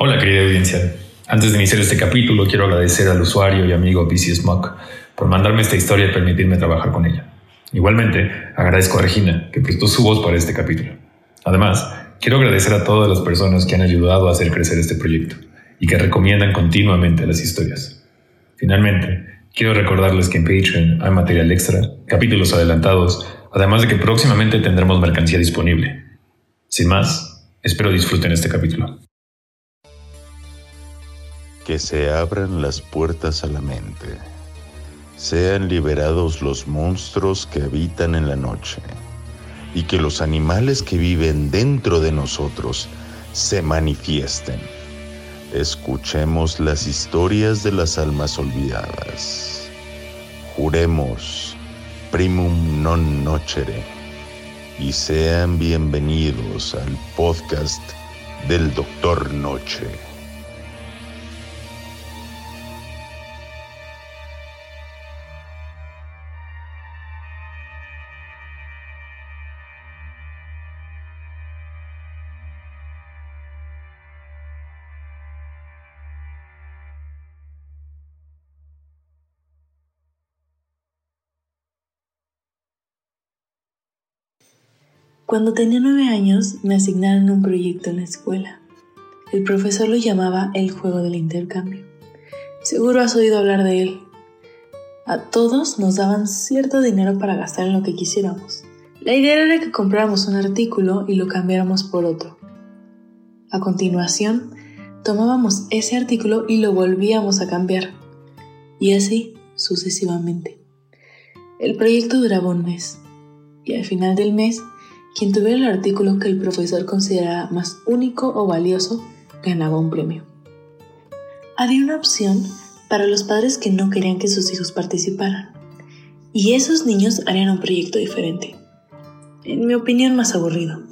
Hola querida audiencia. Antes de iniciar este capítulo quiero agradecer al usuario y amigo BC Smoke por mandarme esta historia y permitirme trabajar con ella. Igualmente, agradezco a Regina que prestó su voz para este capítulo. Además, quiero agradecer a todas las personas que han ayudado a hacer crecer este proyecto y que recomiendan continuamente las historias. Finalmente, quiero recordarles que en Patreon hay material extra, capítulos adelantados, además de que próximamente tendremos mercancía disponible. Sin más, espero disfruten este capítulo que se abran las puertas a la mente, sean liberados los monstruos que habitan en la noche y que los animales que viven dentro de nosotros se manifiesten. Escuchemos las historias de las almas olvidadas. Juremos primum non nocere y sean bienvenidos al podcast del Doctor Noche. Cuando tenía nueve años me asignaron un proyecto en la escuela. El profesor lo llamaba el juego del intercambio. Seguro has oído hablar de él. A todos nos daban cierto dinero para gastar en lo que quisiéramos. La idea era que compráramos un artículo y lo cambiáramos por otro. A continuación, tomábamos ese artículo y lo volvíamos a cambiar. Y así sucesivamente. El proyecto duraba un mes. Y al final del mes quien tuviera el artículo que el profesor considerara más único o valioso ganaba un premio. Había una opción para los padres que no querían que sus hijos participaran, y esos niños harían un proyecto diferente. En mi opinión, más aburrido.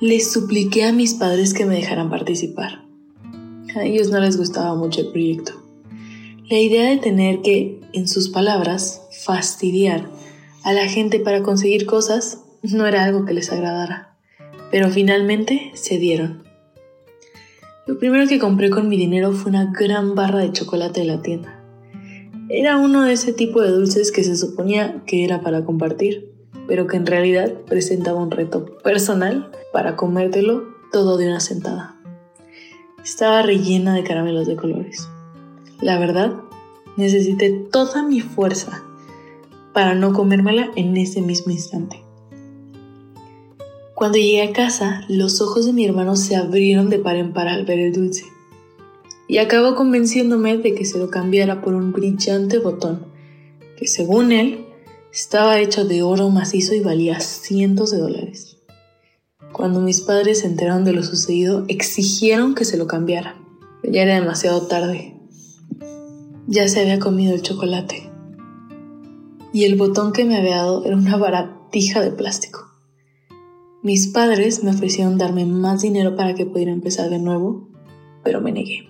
Les supliqué a mis padres que me dejaran participar. A ellos no les gustaba mucho el proyecto. La idea de tener que, en sus palabras, fastidiar a la gente para conseguir cosas no era algo que les agradara, pero finalmente se dieron. Lo primero que compré con mi dinero fue una gran barra de chocolate de la tienda. Era uno de ese tipo de dulces que se suponía que era para compartir, pero que en realidad presentaba un reto personal para comértelo todo de una sentada. Estaba rellena de caramelos de colores. La verdad, necesité toda mi fuerza para no comérmela en ese mismo instante. Cuando llegué a casa, los ojos de mi hermano se abrieron de par en par al ver el dulce. Y acabó convenciéndome de que se lo cambiara por un brillante botón, que según él estaba hecho de oro macizo y valía cientos de dólares. Cuando mis padres se enteraron de lo sucedido, exigieron que se lo cambiara. Ya era demasiado tarde. Ya se había comido el chocolate. Y el botón que me había dado era una baratija de plástico. Mis padres me ofrecieron darme más dinero para que pudiera empezar de nuevo, pero me negué.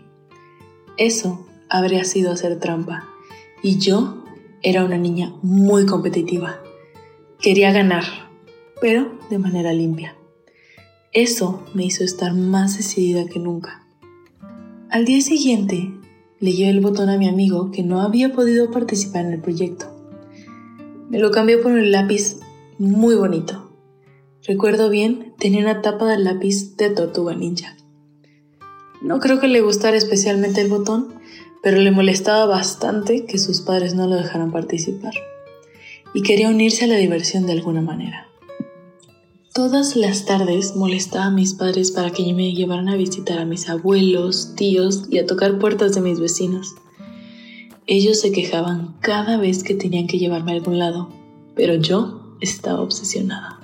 Eso habría sido hacer trampa, y yo era una niña muy competitiva. Quería ganar, pero de manera limpia. Eso me hizo estar más decidida que nunca. Al día siguiente, le el botón a mi amigo que no había podido participar en el proyecto. Me lo cambió por un lápiz muy bonito Recuerdo bien, tenía una tapa de lápiz de tortuga ninja. No creo que le gustara especialmente el botón, pero le molestaba bastante que sus padres no lo dejaran participar. Y quería unirse a la diversión de alguna manera. Todas las tardes molestaba a mis padres para que me llevaran a visitar a mis abuelos, tíos y a tocar puertas de mis vecinos. Ellos se quejaban cada vez que tenían que llevarme a algún lado, pero yo estaba obsesionada.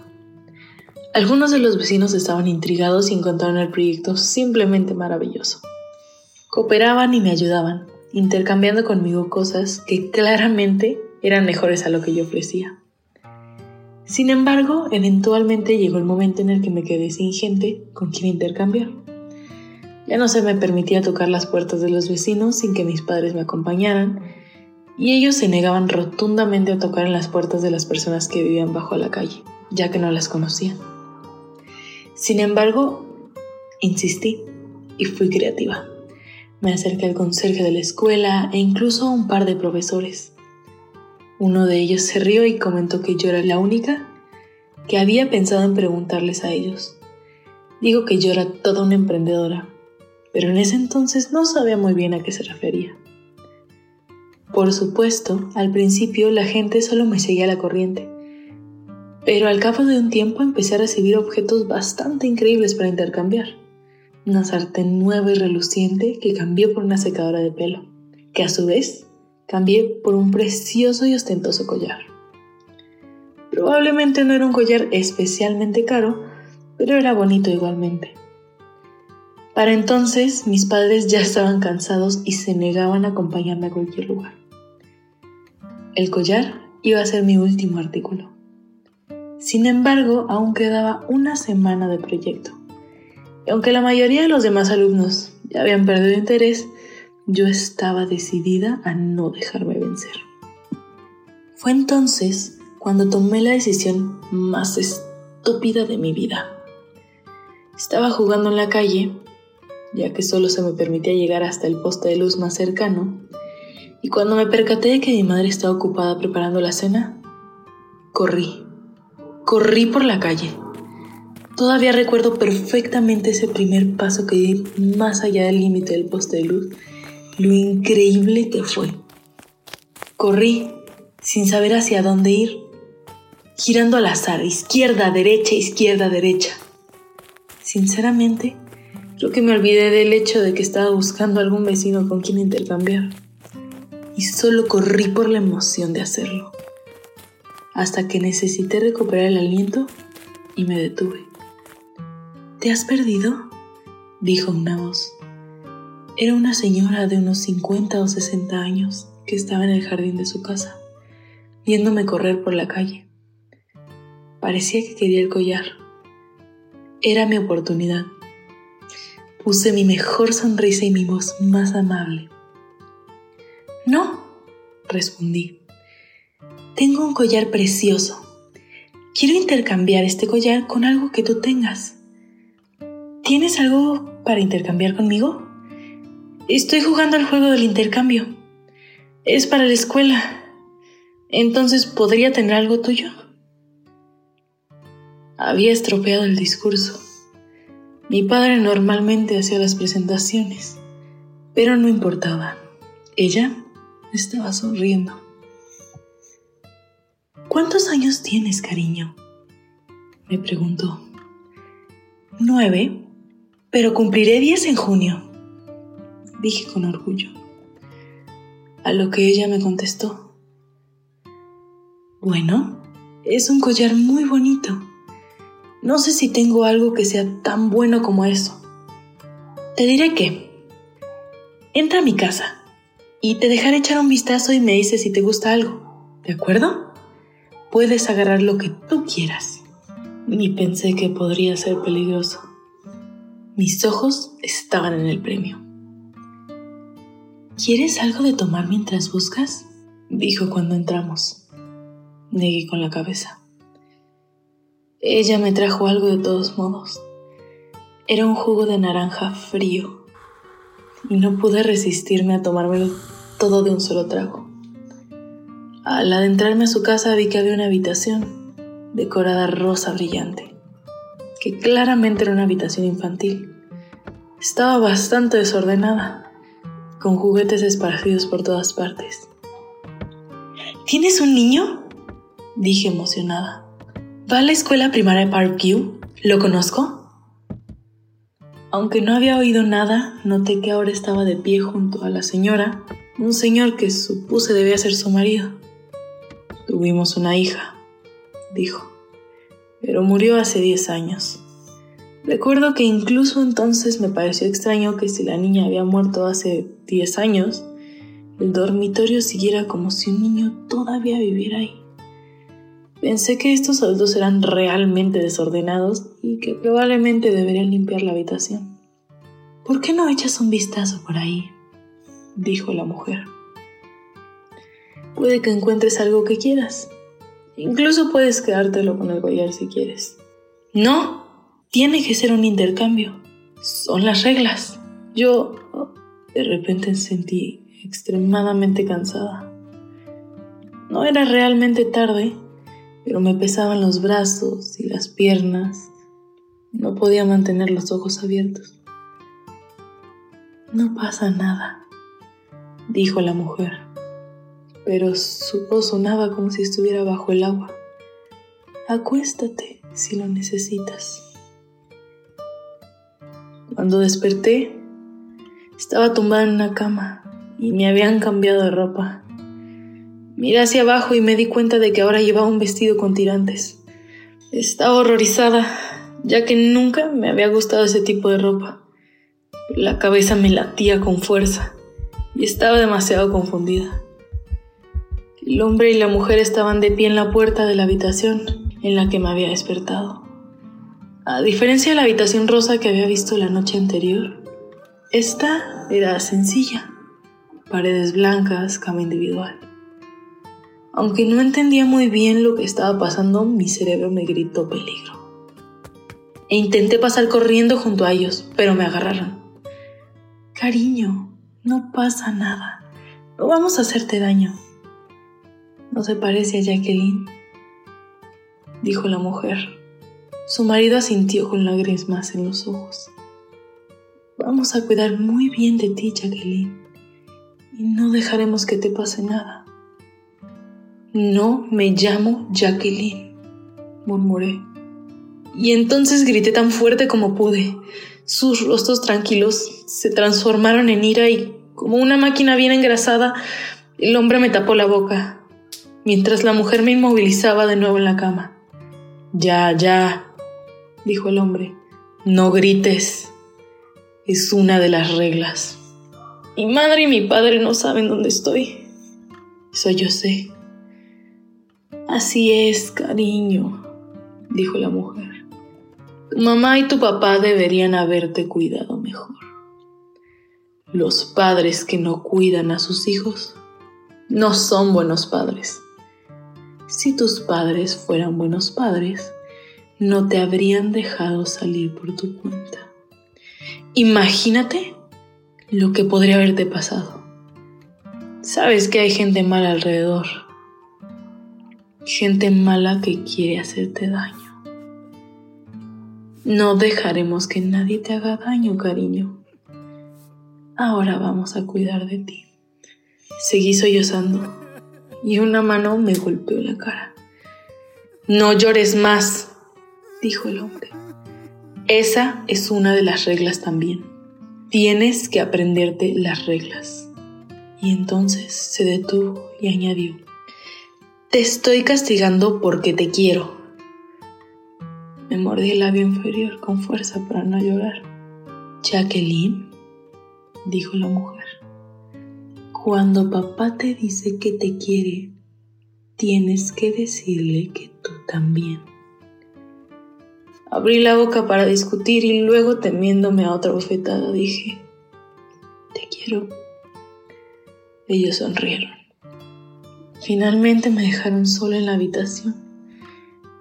Algunos de los vecinos estaban intrigados y encontraron el proyecto simplemente maravilloso. Cooperaban y me ayudaban, intercambiando conmigo cosas que claramente eran mejores a lo que yo ofrecía. Sin embargo, eventualmente llegó el momento en el que me quedé sin gente con quien intercambiar. Ya no se me permitía tocar las puertas de los vecinos sin que mis padres me acompañaran, y ellos se negaban rotundamente a tocar en las puertas de las personas que vivían bajo la calle, ya que no las conocían. Sin embargo, insistí. y fui creativa. Me acerqué al conserje de la escuela e incluso a un par de profesores. Uno de ellos se rió y comentó que yo era la única que había pensado en preguntarles a ellos. Digo que yo era toda una emprendedora, pero en ese entonces no sabía muy bien a qué se refería. Por supuesto, al principio la gente solo me seguía la corriente, pero al cabo de un tiempo empecé a recibir objetos bastante increíbles para intercambiar. Una sartén nueva y reluciente que cambió por una secadora de pelo, que a su vez cambié por un precioso y ostentoso collar. Probablemente no era un collar especialmente caro, pero era bonito igualmente. Para entonces mis padres ya estaban cansados y se negaban a acompañarme a cualquier lugar. El collar iba a ser mi último artículo. Sin embargo, aún quedaba una semana de proyecto. Y aunque la mayoría de los demás alumnos ya habían perdido interés, yo estaba decidida a no dejarme vencer. Fue entonces cuando tomé la decisión más estúpida de mi vida. Estaba jugando en la calle, ya que solo se me permitía llegar hasta el poste de luz más cercano, y cuando me percaté de que mi madre estaba ocupada preparando la cena, corrí. Corrí por la calle. Todavía recuerdo perfectamente ese primer paso que di más allá del límite del poste de luz, lo increíble que fue. Corrí sin saber hacia dónde ir, girando al azar, izquierda, derecha, izquierda, derecha. Sinceramente, creo que me olvidé del hecho de que estaba buscando algún vecino con quien intercambiar. Y solo corrí por la emoción de hacerlo. Hasta que necesité recuperar el aliento y me detuve. ¿Te has perdido? dijo una voz. Era una señora de unos 50 o 60 años que estaba en el jardín de su casa, viéndome correr por la calle. Parecía que quería el collar era mi oportunidad. Puse mi mejor sonrisa y mi voz más amable. No, respondí. Tengo un collar precioso. Quiero intercambiar este collar con algo que tú tengas. ¿Tienes algo para intercambiar conmigo? Estoy jugando al juego del intercambio. Es para la escuela. Entonces, ¿podría tener algo tuyo? había estropeado el discurso. Mi padre normalmente hacía las presentaciones, pero no importaba. Ella estaba sonriendo. ¿Cuántos años tienes, cariño? Me preguntó. Nueve, pero cumpliré diez en junio, dije con orgullo. A lo que ella me contestó. Bueno, es un collar muy bonito. No sé si tengo algo que sea tan bueno como eso. Te diré que... Entra a mi casa y te dejaré echar un vistazo y me dices si te gusta algo. ¿De acuerdo? Puedes agarrar lo que tú quieras. Ni pensé que podría ser peligroso. Mis ojos estaban en el premio. ¿Quieres algo de tomar mientras buscas? dijo cuando entramos. Negué con la cabeza. Ella me trajo algo de todos modos. Era un jugo de naranja frío y no pude resistirme a tomármelo todo de un solo trago. Al adentrarme a su casa vi que había una habitación decorada rosa brillante, que claramente era una habitación infantil. Estaba bastante desordenada, con juguetes esparcidos por todas partes. ¿Tienes un niño? dije emocionada. ¿Va a la escuela primaria de Parkview? ¿Lo conozco? Aunque no había oído nada, noté que ahora estaba de pie junto a la señora, un señor que supuse debía ser su marido. Tuvimos una hija, dijo, pero murió hace 10 años. Recuerdo que incluso entonces me pareció extraño que si la niña había muerto hace 10 años, el dormitorio siguiera como si un niño todavía viviera ahí. Pensé que estos adultos eran realmente desordenados y que probablemente deberían limpiar la habitación. ¿Por qué no echas un vistazo por ahí? dijo la mujer. Puede que encuentres algo que quieras. Incluso puedes quedártelo con el collar si quieres. No, tiene que ser un intercambio. Son las reglas, Yo de repente sentí extremadamente cansada. No era realmente tarde, pero me pesaban los brazos y las piernas. No podía mantener los ojos abiertos. No pasa nada, dijo la mujer, pero su voz sonaba como si estuviera bajo el agua. Acuéstate si lo necesitas. Cuando desperté, estaba tumbada en una cama y me habían cambiado de ropa. Miré hacia abajo y me di cuenta de que ahora llevaba un vestido con tirantes. Estaba horrorizada, ya que nunca me había gustado ese tipo de ropa. La cabeza me latía con fuerza y estaba demasiado confundida. El hombre y la mujer estaban de pie en la puerta de la habitación en la que me había despertado. A diferencia de la habitación rosa que había visto la noche anterior, esta era sencilla, paredes blancas, cama individual. Aunque no entendía muy bien lo que estaba pasando, mi cerebro me gritó peligro. E intenté pasar corriendo junto a ellos, pero me agarraron. Cariño, no pasa nada. No vamos a hacerte daño. ¿No se parece a Jacqueline? Dijo la mujer. Su marido asintió con lágrimas en los ojos. Vamos a cuidar muy bien de ti, Jacqueline, y no dejaremos que te pase nada. No me llamo Jacqueline, murmuré. Y entonces grité tan fuerte como pude. Sus rostros tranquilos se transformaron en ira y, como una máquina bien engrasada, el hombre me tapó la boca, mientras la mujer me inmovilizaba de nuevo en la cama. Ya, ya, dijo el hombre, no grites. Es una de las reglas. Mi madre y mi padre no saben dónde estoy. Eso yo sé. Así es, cariño, dijo la mujer. Tu mamá y tu papá deberían haberte cuidado mejor. Los padres que no cuidan a sus hijos no son buenos padres. Si tus padres fueran buenos padres, no te habrían dejado salir por tu cuenta. Imagínate lo que podría haberte pasado. Sabes que hay gente mala alrededor. Gente mala que quiere hacerte daño. No dejaremos que nadie te haga daño, cariño. Ahora vamos a cuidar de ti. Seguí sollozando y una mano me golpeó la cara. No llores más, dijo el hombre. Esa es una de las reglas también. Tienes que aprenderte las reglas. Y entonces se detuvo y añadió, Te estoy castigando porque te quiero. Me mordí el labio inferior con fuerza para no llorar. Jacqueline, dijo la mujer, cuando papá te dice que te quiere, tienes que decirle que tú también. Abrí la boca para discutir y luego temiéndome a otra bofetada dije, te quiero. Ellos sonrieron. Finalmente me dejaron sola en la habitación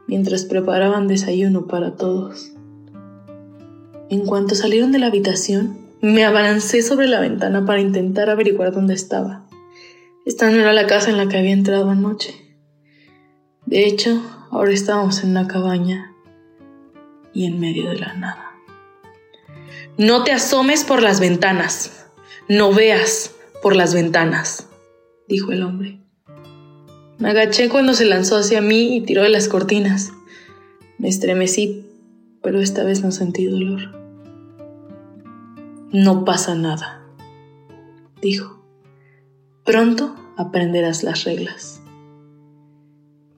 mientras preparaban desayuno para todos. En cuanto salieron de la habitación, me abalancé sobre la ventana para intentar averiguar dónde estaba. Esta no era la casa en la que había entrado anoche. De hecho, ahora estábamos en una cabaña y en medio de la nada. No te asomes por las ventanas, no veas por las ventanas, dijo el hombre. Me agaché cuando se lanzó hacia mí y tiró de las cortinas. Me estremecí, pero esta vez no sentí dolor. No pasa nada, dijo. Pronto aprenderás las reglas.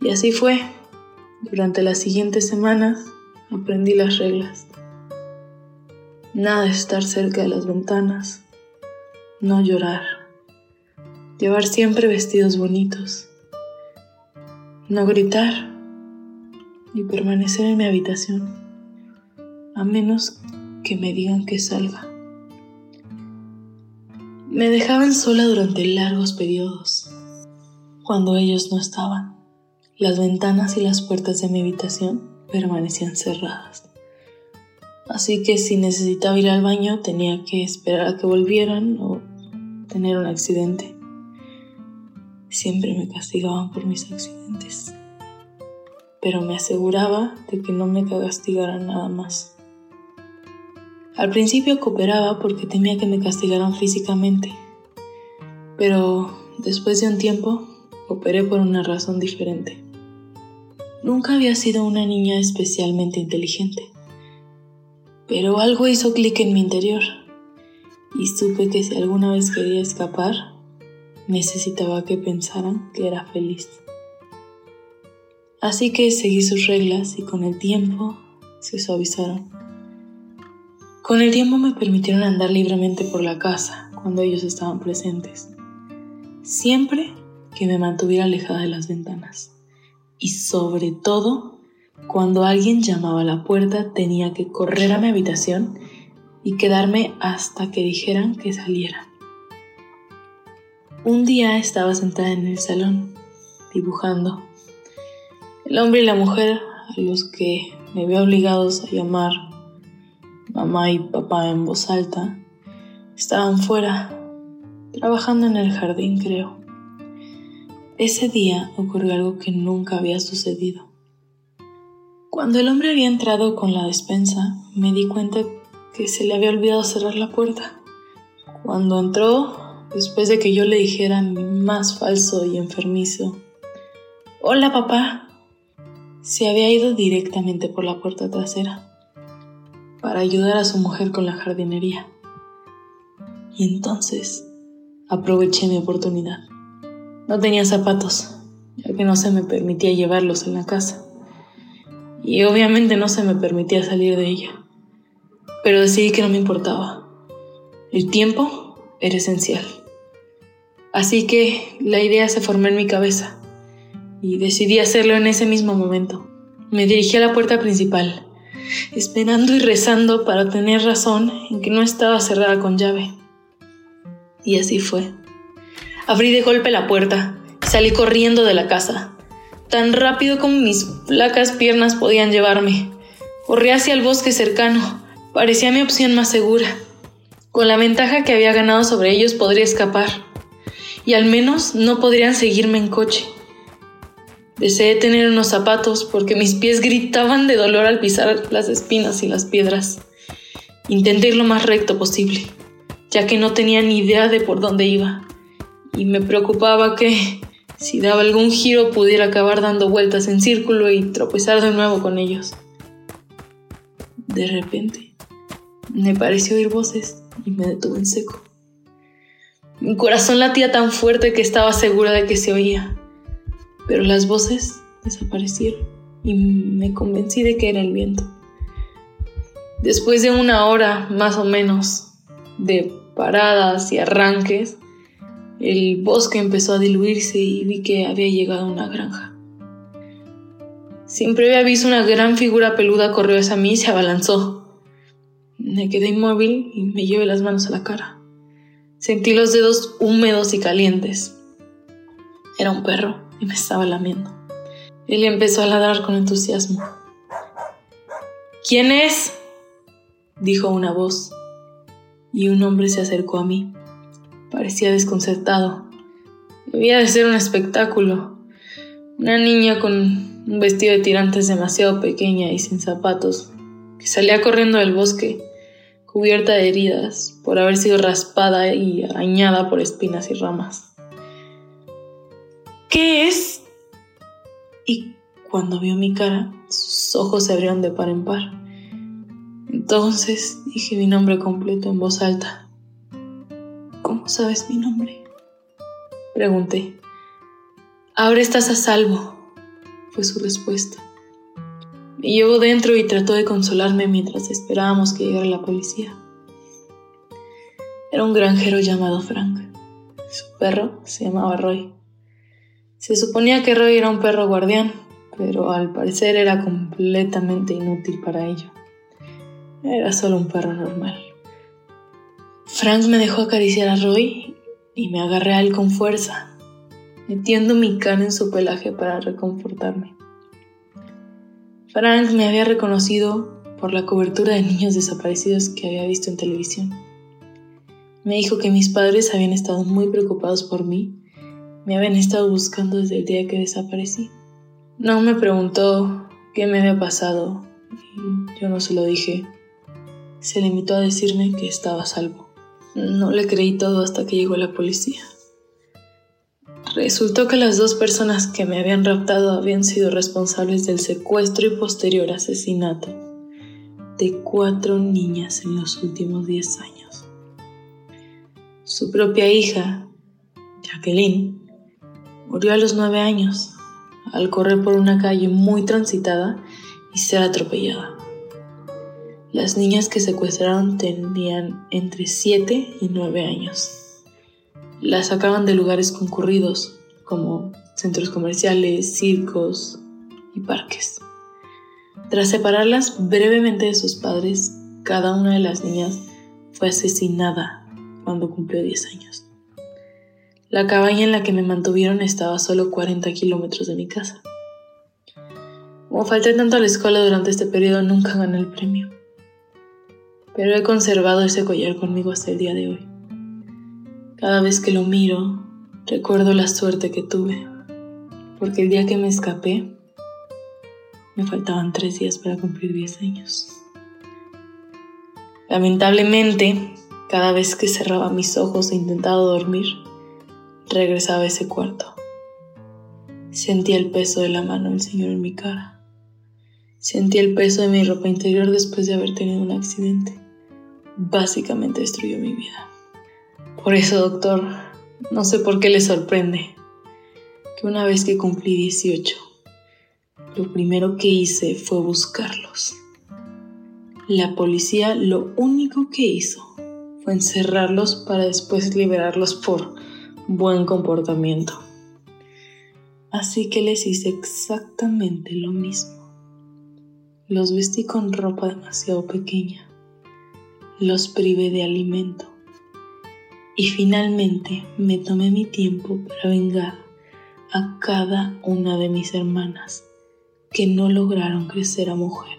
Y así fue. Durante las siguientes semanas aprendí las reglas. Nada estar cerca de las ventanas, no llorar, llevar siempre vestidos bonitos no gritar y permanecer en mi habitación, a menos que me digan que salga. Me dejaban sola durante largos periodos, cuando ellos no estaban. Las ventanas y las puertas de mi habitación permanecían cerradas. Así que si necesitaba ir al baño tenía que esperar a que volvieran o tener un accidente. Siempre me castigaban por mis accidentes, pero me aseguraba de que no me castigaran nada más. Al principio cooperaba porque temía que me castigaran físicamente, pero después de un tiempo cooperé por una razón diferente. Nunca había sido una niña especialmente inteligente, pero algo hizo clic en mi interior y supe que si alguna vez quería escapar, necesitaba que pensaran que era feliz. Así que seguí sus reglas y con el tiempo se suavizaron. Con el tiempo me permitieron andar libremente por la casa cuando ellos estaban presentes, siempre que me mantuviera alejada de las ventanas. Y sobre todo, cuando alguien llamaba a la puerta tenía que correr a mi habitación y quedarme hasta que dijeran que saliera. Un día estaba sentada en el salón, dibujando. El hombre y la mujer, a los que me veo obligados a llamar mamá y papá en voz alta, estaban fuera, trabajando en el jardín, creo. Ese día ocurrió algo que nunca había sucedido. Cuando el hombre había entrado con la despensa, me di cuenta que se le había olvidado cerrar la puerta. Cuando entró, después de que yo le dijera mi más falso y enfermizo, Hola papá, se había ido directamente por la puerta trasera para ayudar a su mujer con la jardinería. Y entonces aproveché mi oportunidad. No tenía zapatos, ya que no se me permitía llevarlos en la casa. Y obviamente no se me permitía salir de ella pero decidí que no me importaba. El tiempo era esencial. Así que la idea se formó en mi cabeza y decidí hacerlo en ese mismo momento. Me dirigí a la puerta principal, esperando y rezando para tener razón en que no estaba cerrada con llave. Y así fue. Abrí de golpe la puerta y salí corriendo de la casa, tan rápido como mis flacas piernas podían llevarme. Corrí hacia el bosque cercano, Parecía mi opción más segura. Con la ventaja que había ganado sobre ellos podría escapar. Y al menos no podrían seguirme en coche. Deseé tener unos zapatos porque mis pies gritaban de dolor al pisar las espinas y las piedras. Intenté ir lo más recto posible, ya que no tenía ni idea de por dónde iba. Y me preocupaba que, si daba algún giro, pudiera acabar dando vueltas en círculo y tropezar de nuevo con ellos. De repente, me pareció oír voces y me detuve en seco. Mi corazón latía tan fuerte que estaba segura de que se oía, pero las voces desaparecieron y me convencí de que era el viento. Después de una hora más o menos de paradas y arranques, el bosque empezó a diluirse y vi que había llegado a una granja. Siempre había visto una gran figura peluda corrió hacia mí y se abalanzó. Me quedé inmóvil y me llevé las manos a la cara. Sentí los dedos húmedos y calientes. Era un perro y me estaba lamiendo. Él empezó a ladrar con entusiasmo. ¿Quién es? dijo una voz, y un hombre se acercó a mí. Parecía desconcertado. Debía de ser un espectáculo. Una niña con un vestido de tirantes demasiado pequeña y sin zapatos, que salía corriendo del bosque cubierta de heridas por haber sido raspada y arañada por espinas y ramas. ¿Qué es? Y cuando vio mi cara, sus ojos se abrieron de par en par. Entonces dije mi nombre completo en voz alta. ¿Cómo sabes mi nombre? Pregunté. Ahora estás a salvo, fue su respuesta. Me llevó dentro y trató de consolarme mientras esperábamos que llegara la policía. Era un granjero llamado Frank. Su perro se llamaba Roy. Se suponía que Roy era un perro guardián, pero al parecer era completamente inútil para ello. Era solo un perro normal. Frank me dejó acariciar a Roy y me agarré a él con fuerza, metiendo mi cara en su pelaje para reconfortarme. Frank me había reconocido, por la cobertura de niños desaparecidos que había visto en televisión. Me dijo que mis padres habían estado muy preocupados por mí, me habían estado buscando desde el día que desaparecí. No me preguntó qué me había pasado yo no se lo dije. Se limitó a decirme que estaba salvo. No le creí todo hasta que llegó la policía. Resultó que las dos personas que me habían raptado habían sido responsables del secuestro y posterior asesinato de cuatro niñas en los últimos diez años. Su propia hija, Jacqueline, murió a los nueve años al correr por una calle muy transitada y ser atropellada. Las niñas que secuestraron tenían entre 7 y 9 años. Las sacaban de lugares concurridos como centros comerciales, circos y parques. Tras separarlas brevemente de sus padres, cada una de las niñas fue asesinada cuando cumplió 10 años. La cabaña en la que me mantuvieron estaba a solo 40 kilómetros de mi casa. Como falté tanto a la escuela durante este periodo, nunca gané el premio. Pero he conservado ese collar conmigo hasta el día de hoy. Cada vez que lo miro, recuerdo la suerte que tuve, porque el día que me escapé, me faltaban tres días para cumplir 10 años. Lamentablemente, cada vez que cerraba mis ojos e intentaba dormir, regresaba a ese cuarto. Sentía el peso de la mano del Señor en mi cara. Sentía el peso de mi ropa interior después de haber tenido un accidente. Básicamente destruyó mi vida. Por eso, doctor, no sé por qué le sorprende que una vez que cumplí 18, lo primero que hice fue buscarlos. La policía lo único que hizo fue encerrarlos para después liberarlos por buen comportamiento. Así que les hice exactamente lo mismo. Los vestí con ropa demasiado pequeña. Los privé de alimento. Y finalmente me tomé mi tiempo para vengar a cada una de mis hermanas que no lograron crecer a mujer.